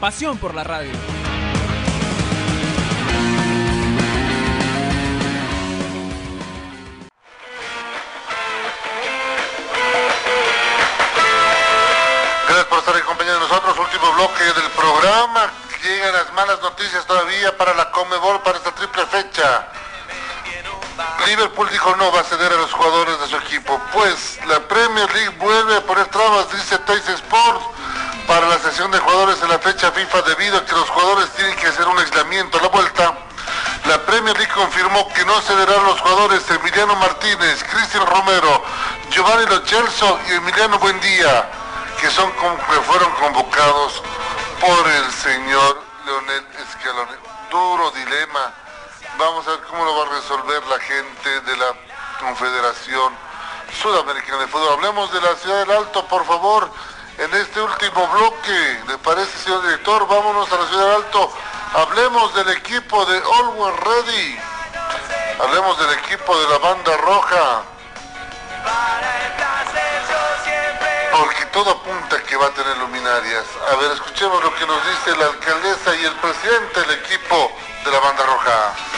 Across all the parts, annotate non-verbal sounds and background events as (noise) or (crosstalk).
Pasión por la radio. Gracias por estar en compañía de nosotros. Último bloque del programa. Llegan las malas noticias todavía para la Comebol para esta triple fecha. Liverpool dijo no va a ceder a los jugadores de su equipo. Pues la Premier League vuelve a poner trabas, dice Tays Sports, para la sesión de jugadores FIFA debido a que los jugadores tienen que hacer un aislamiento a la vuelta. La Premier League confirmó que no cederán los jugadores Emiliano Martínez, Cristian Romero, Giovanni Lo Celso y Emiliano Buendía, que son que fueron convocados por el señor Leonel Scaloni. Duro dilema. Vamos a ver cómo lo va a resolver la gente de la Confederación Sudamericana de Fútbol. Hablemos de la Ciudad del Alto, por favor, en este último bloque. ¿Le parece, señor director? Vámonos a la Ciudad Alto. Hablemos del equipo de Always Ready. Hablemos del equipo de la banda roja. Porque todo apunta que va a tener luminarias. A ver, escuchemos lo que nos dice la alcaldesa y el presidente del equipo de la banda roja.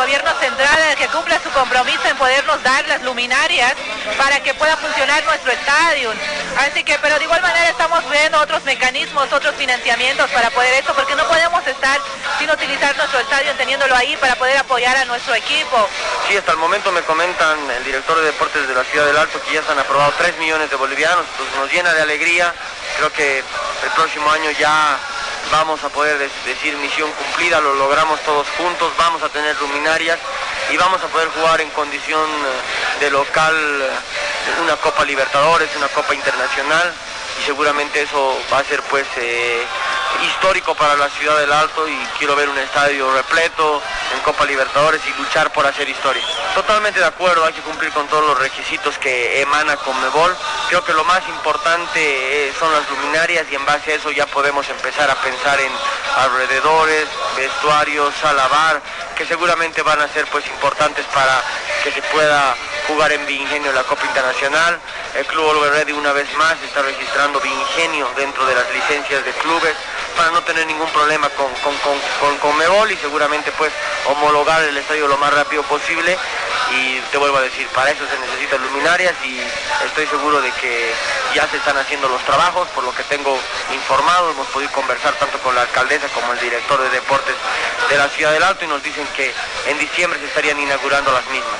Gobierno central que cumpla su compromiso en podernos dar las luminarias para que pueda funcionar nuestro estadio. Así que, pero de igual manera estamos viendo otros mecanismos, otros financiamientos para poder esto, porque no podemos estar sin utilizar nuestro estadio, teniéndolo ahí para poder apoyar a nuestro equipo. Sí, hasta el momento me comentan el director de deportes de la Ciudad del Alto que ya se han aprobado 3 millones de bolivianos, pues nos llena de alegría. Creo que el próximo año ya vamos a poder decir misión cumplida, lo logramos todos juntos, vamos a tener luminarias y vamos a poder jugar en condición eh, de local eh, una Copa Libertadores, una Copa Internacional y seguramente eso va a ser pues eh, histórico para la ciudad del Alto y quiero ver un estadio repleto en Copa Libertadores y luchar por hacer historia. Totalmente de acuerdo, hay que cumplir con todos los requisitos que emana Conmebol. Creo que lo más importante eh, son las luminarias y en base a eso ya podemos empezar a pensar en alrededores, vestuarios, sala bar, que seguramente van a ser pues importantes para que se pueda jugar en Vingenio la Copa Internacional. El Club Oliver Ready una vez más está registrando Vingenio dentro de las licencias de clubes para no tener ningún problema con, con, con, con y seguramente pues homologar el estadio lo más rápido posible y te vuelvo a decir, para eso se necesitan luminarias y estoy seguro de que ya se están haciendo los trabajos, por lo que tengo informado, hemos podido conversar tanto con la alcaldesa como el director de deportes de la Ciudad del Alto y nos dicen que en diciembre se estarían inaugurando las mismas.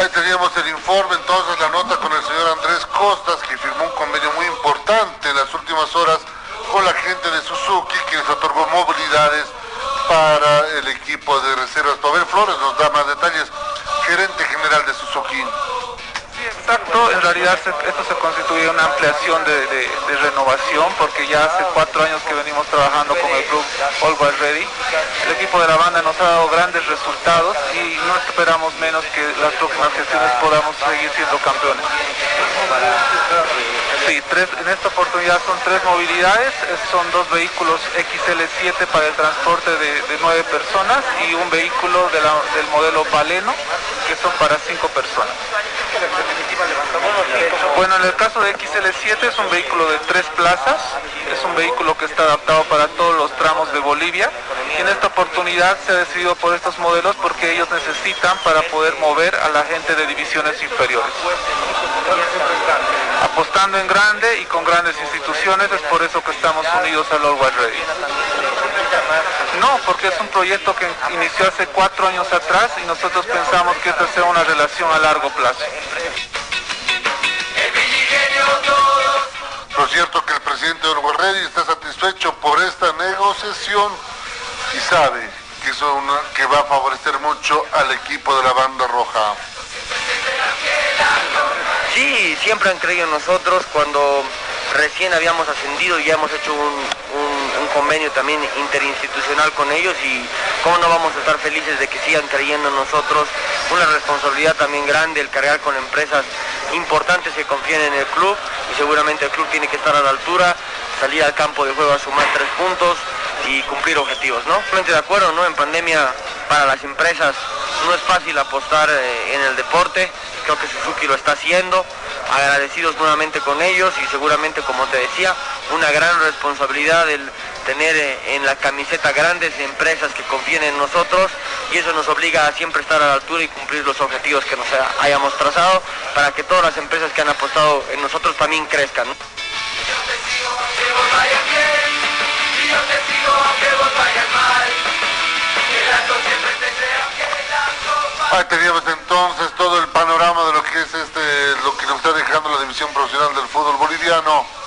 Ahí teníamos el informe, entonces la nota con el señor Andrés Costas, que firmó un convenio muy importante en las últimas horas con la gente de Suzuki, que les otorgó movilidades para el equipo de reservas. Pavel Flores nos da más detalles, gerente general de Suzuki. Exacto, en realidad esto se constituye una ampliación de, de- renovación porque ya hace cuatro años que venimos trabajando con el club Always Ready. El equipo de la banda nos ha dado grandes resultados y no esperamos menos que las próximas gestiones podamos seguir siendo campeones. Sí, tres, en esta oportunidad son tres movilidades, son dos vehículos XL7 para el transporte de, nueve personas y un vehículo del modelo Baleno que son para cinco personas. Bueno, en el caso de XL7 es un vehículo de tres plazas, es un vehículo que está adaptado para todos los tramos de Bolivia y en esta oportunidad se ha decidido por estos modelos porque ellos necesitan para poder mover a la gente de divisiones inferiores. Apostando en grande y con grandes instituciones es por eso que estamos unidos al Always Ready. No, porque es un proyecto que inició hace cuatro años atrás y nosotros pensamos que esta sea una relación a largo plazo. Lo cierto que el presidente de Ready está satisfecho por esta negociación y sabe que, son que va a favorecer mucho al equipo de la banda roja. Sí, siempre han creído en nosotros cuando recién habíamos ascendido y ya hemos hecho un, convenio también interinstitucional con ellos y cómo no vamos a estar felices de que sigan creyendo en nosotros. Una responsabilidad también grande el cargar con empresas importantes que confíen en el club y seguramente el club tiene que estar a la altura, salir al campo de juego a sumar tres puntos y cumplir objetivos, ¿no? de acuerdo, ¿no? En pandemia para las empresas no es fácil apostar eh, en el deporte, creo que Suzuki lo está haciendo, agradecidos nuevamente con ellos y seguramente, como te decía, una gran responsabilidad el tener eh, en la camiseta grandes empresas que confíen en nosotros y eso nos obliga a siempre estar a la altura y cumplir los objetivos que nos hayamos trazado para que todas las empresas que han apostado en nosotros también crezcan. Ahí teníamos entonces todo el panorama de lo que es este, lo que nos está dejando la división profesional del fútbol boliviano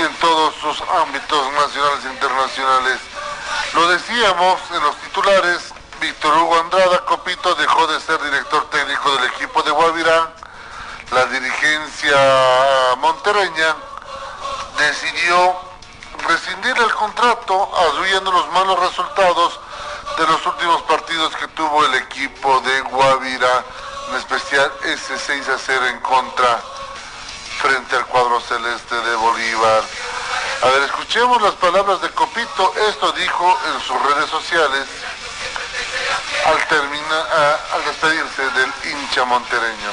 en todos sus ámbitos nacionales e internacionales. Lo decíamos en los titulares, Víctor Hugo Andrada Copito dejó de ser director técnico del equipo de Guavirá. La dirigencia montereña decidió rescindir el contrato, aduciendo los malos resultados de los últimos partidos que tuvo el equipo de Guavira, en especial ese 6 a 0 en contra frente al cuadro celeste de Bolívar. A ver, escuchemos las palabras de Copito. Esto dijo en sus redes sociales al, terminar, al despedirse del hincha montereño.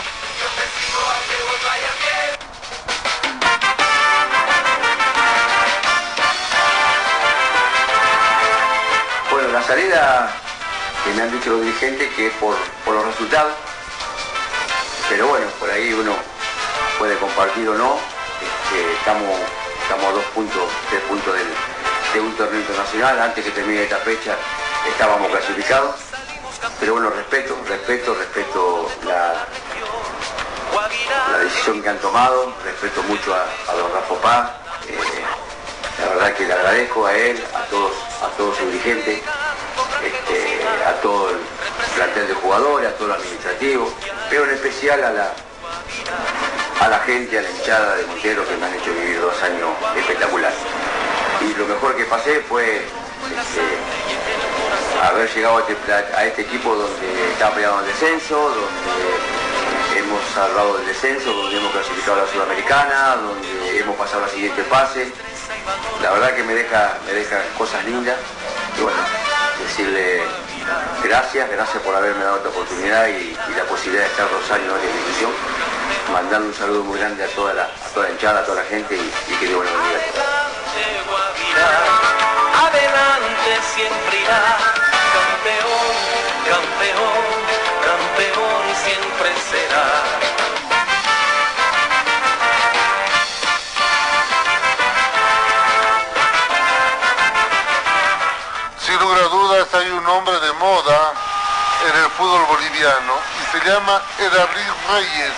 salida que me han dicho los dirigentes que es por, los resultados, pero bueno, por ahí uno puede compartir o no, este, estamos, estamos a dos puntos, tres puntos de un torneo internacional, antes que termine esta fecha estábamos clasificados, pero bueno, respeto, respeto, respeto la, la decisión que han tomado, respeto mucho a, don Rafa Paz, eh, la verdad que le agradezco a él, a todos, a todos sus dirigentes, este, a todo el plantel de jugadores, a todo el administrativo, pero en especial a la, a la gente, a la hinchada de Montero que me han hecho vivir dos años espectaculares. Y lo mejor que pasé fue este, haber llegado este, a este, equipo donde está peleando el descenso, donde hemos salvado el descenso, donde hemos clasificado a la Sudamericana, donde hemos pasado la siguiente fase. La verdad que me deja, me deja cosas lindas. Y bueno, decirle gracias, gracias por haberme dado esta oportunidad y, la posibilidad de estar dos años en la institución. Mandarle un saludo muy grande a toda la, a toda la hinchada, a toda la gente y, que Dios bendiga Adelante siempre irá, campeón, campeón, campeón siempre será. hay un hombre de moda en el fútbol boliviano y se llama Edabril Reyes,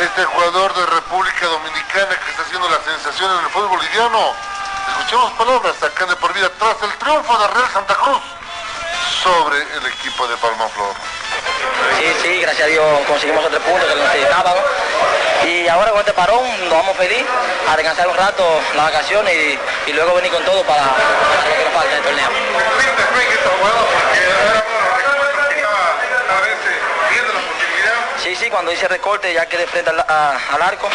este jugador de República Dominicana que está haciendo la sensación en el fútbol boliviano. Escuchemos palabras acá de por vida tras el triunfo de Real Santa Cruz sobre el equipo de Palma Flor. Sí, sí, gracias a Dios conseguimos otro punto que necesitábamos. Y ahora con este parón nos vamos feliz a descansar un rato las vacaciones y, luego venir con todo para, para lo que nos falta el torneo. Sí, sí, cuando hice recorte ya quedé frente al, al arco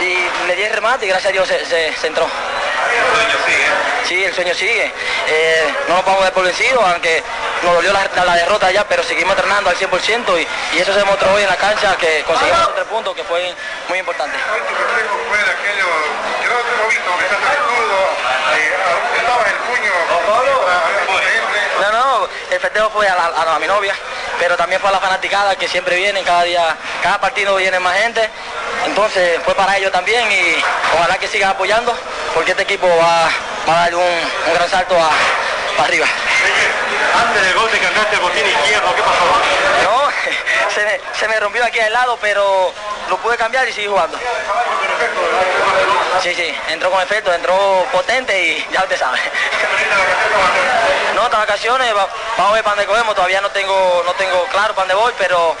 y le di el remate y gracias a Dios se, se, entró. ¿El sueño sigue? Sí, el sueño sigue. Eh, no nos por vencido, aunque nos dolió la, la, derrota ya, pero seguimos entrenando al 100% y, y, eso se demostró hoy en la cancha que conseguimos los tres puntos, que fue muy importante. fue de aquello que no hemos visto, que está el escudo, eh, estaba el puño. No, no, el festejo fue a, a, a mi novia, pero también fue a la fanaticada que siempre vienen, cada día, cada partido viene más gente. Entonces fue para ellos también y ojalá que sigan apoyando porque este equipo va, va a dar un, un gran salto a, para arriba. Antes del gol te cargaste el botín izquierdo, ¿qué pasó? No, (laughs) se me, se me rompió aquí al lado, pero lo pude cambiar y seguir jugando. Sí, sí, entró con efecto, entró potente y ya usted sabe. No, estas vacaciones, va- vamos a ver para dónde cogemos, todavía no tengo, no tengo claro para dónde voy, pero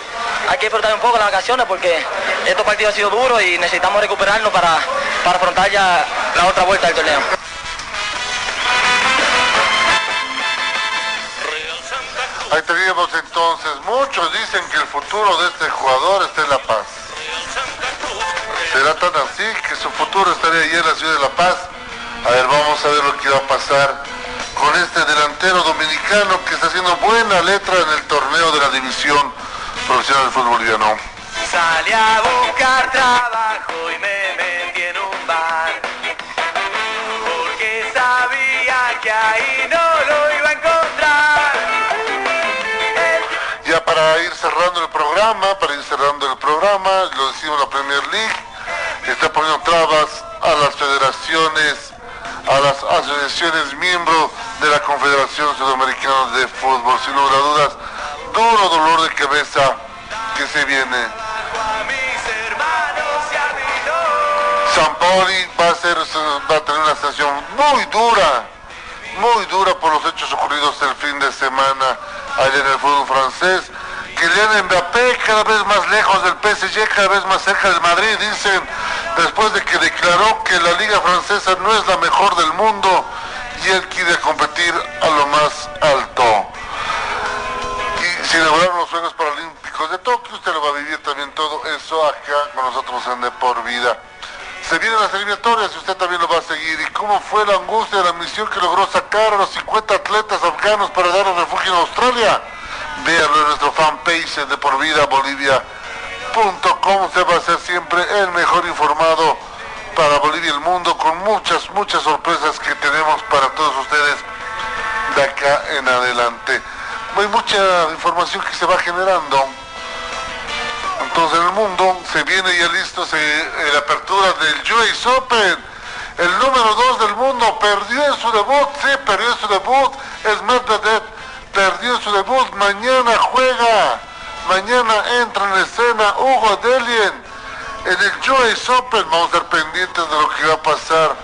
hay que disfrutar un poco las vacaciones porque estos partidos han sido duros y necesitamos recuperarnos para, para afrontar ya la otra vuelta del torneo. Ahí teníamos entonces, muchos dicen que el futuro de este jugador está en La Paz. ¿Será tan así que su futuro estaría allí en la ciudad de La Paz? A ver, vamos a ver lo que va a pasar con este delantero dominicano que está haciendo buena letra en el torneo de la división profesional del fútbol boliviano. Salí a buscar trabajo y me metí en un bar. Porque sabía que ahí no lo iba a encontrar. Ya para ir cerrando el programa, para ir cerrando el programa, lo decimos la Premier League, poniendo trabas a las federaciones, a las asociaciones miembros de la Confederación Sudamericana de Fútbol. Sin lugar a dudas, duro dolor de cabeza que se viene. San Pauli va a, ser, va a tener una sanción muy dura, muy dura por los hechos ocurridos el fin de semana allá en el fútbol francés. Kylian Mbappé cada vez más lejos del PSG, cada vez más cerca del Madrid, dicen, después de que declaró que la liga francesa no es la mejor del mundo y él quiere competir a lo más alto. Y se inauguraron los Juegos Paralímpicos de Tokio, usted lo va a vivir también todo eso acá con nosotros en De Por Vida. Se vienen las eliminatorias y usted también lo va a seguir. ¿Y cómo fue la angustia de la misión que logró sacar a los 50 atletas afganos para darles refugio en Australia? Véanlo en nuestro fanpage en deporvidabolivia.com. Usted va a ser siempre en adelante. Hay mucha información que se va generando. Entonces en el mundo se viene ya listo se, eh, la apertura del US Open. El número 2 del mundo perdió en su debut, sí, perdió su debut. Es Medvedev, perdió su debut. Mañana juega, mañana entra en escena Hugo Delien en el US Open. Vamos a estar pendientes de lo que va a pasar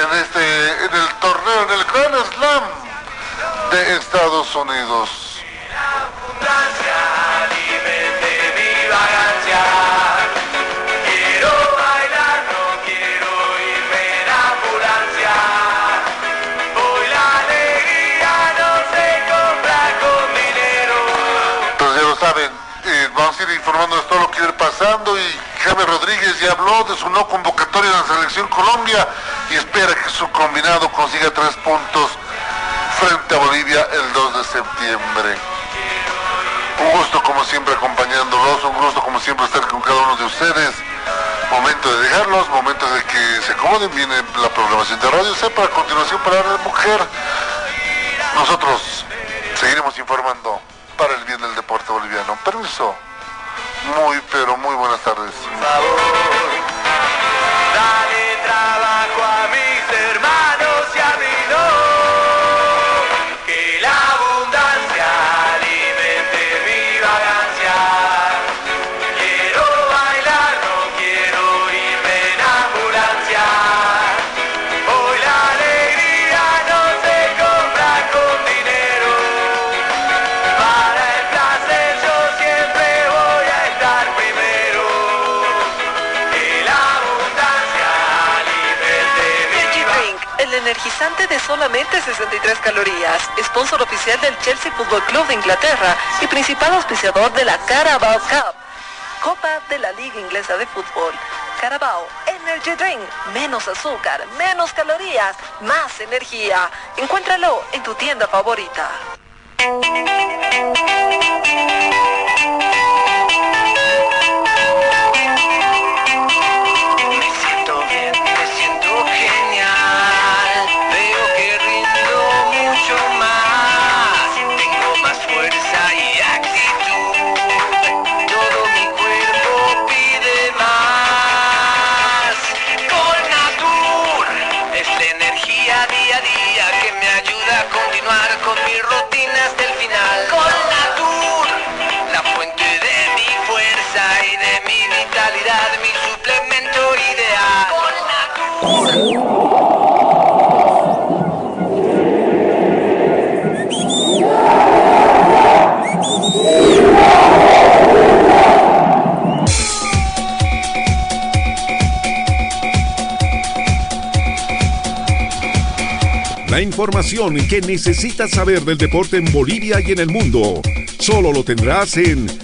en, este, en el torneo, en el Grand Slam Estados Unidos. Entonces ya lo saben, eh, vamos a ir informando de todo lo que ir pasando y Jaime Rodríguez ya habló de su no convocatoria en la selección Colombia y espera que su combinado consiga tres puntos frente a Bolivia el 2 de septiembre. Un gusto como siempre acompañándolos, un gusto como siempre estar con cada uno de ustedes. Momento de dejarlos, momento de que se acomoden, viene la programación de Radio C para continuación para la mujer. Nosotros seguiremos informando para el bien del deporte boliviano. Permiso. Muy, pero muy buenas tardes. Energizante de solamente 63 calorías, sponsor oficial del Chelsea Football Club de Inglaterra y principal auspiciador de la Carabao Cup, Copa de la Liga Inglesa de Fútbol. Carabao Energy Drink, menos azúcar, menos calorías, más energía. Encuéntralo en tu tienda favorita. y de mi vitalidad, mi suplemento ideal. Con natura. La información que necesitas saber del deporte en Bolivia y en el mundo, solo lo tendrás en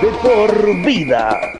De por vida.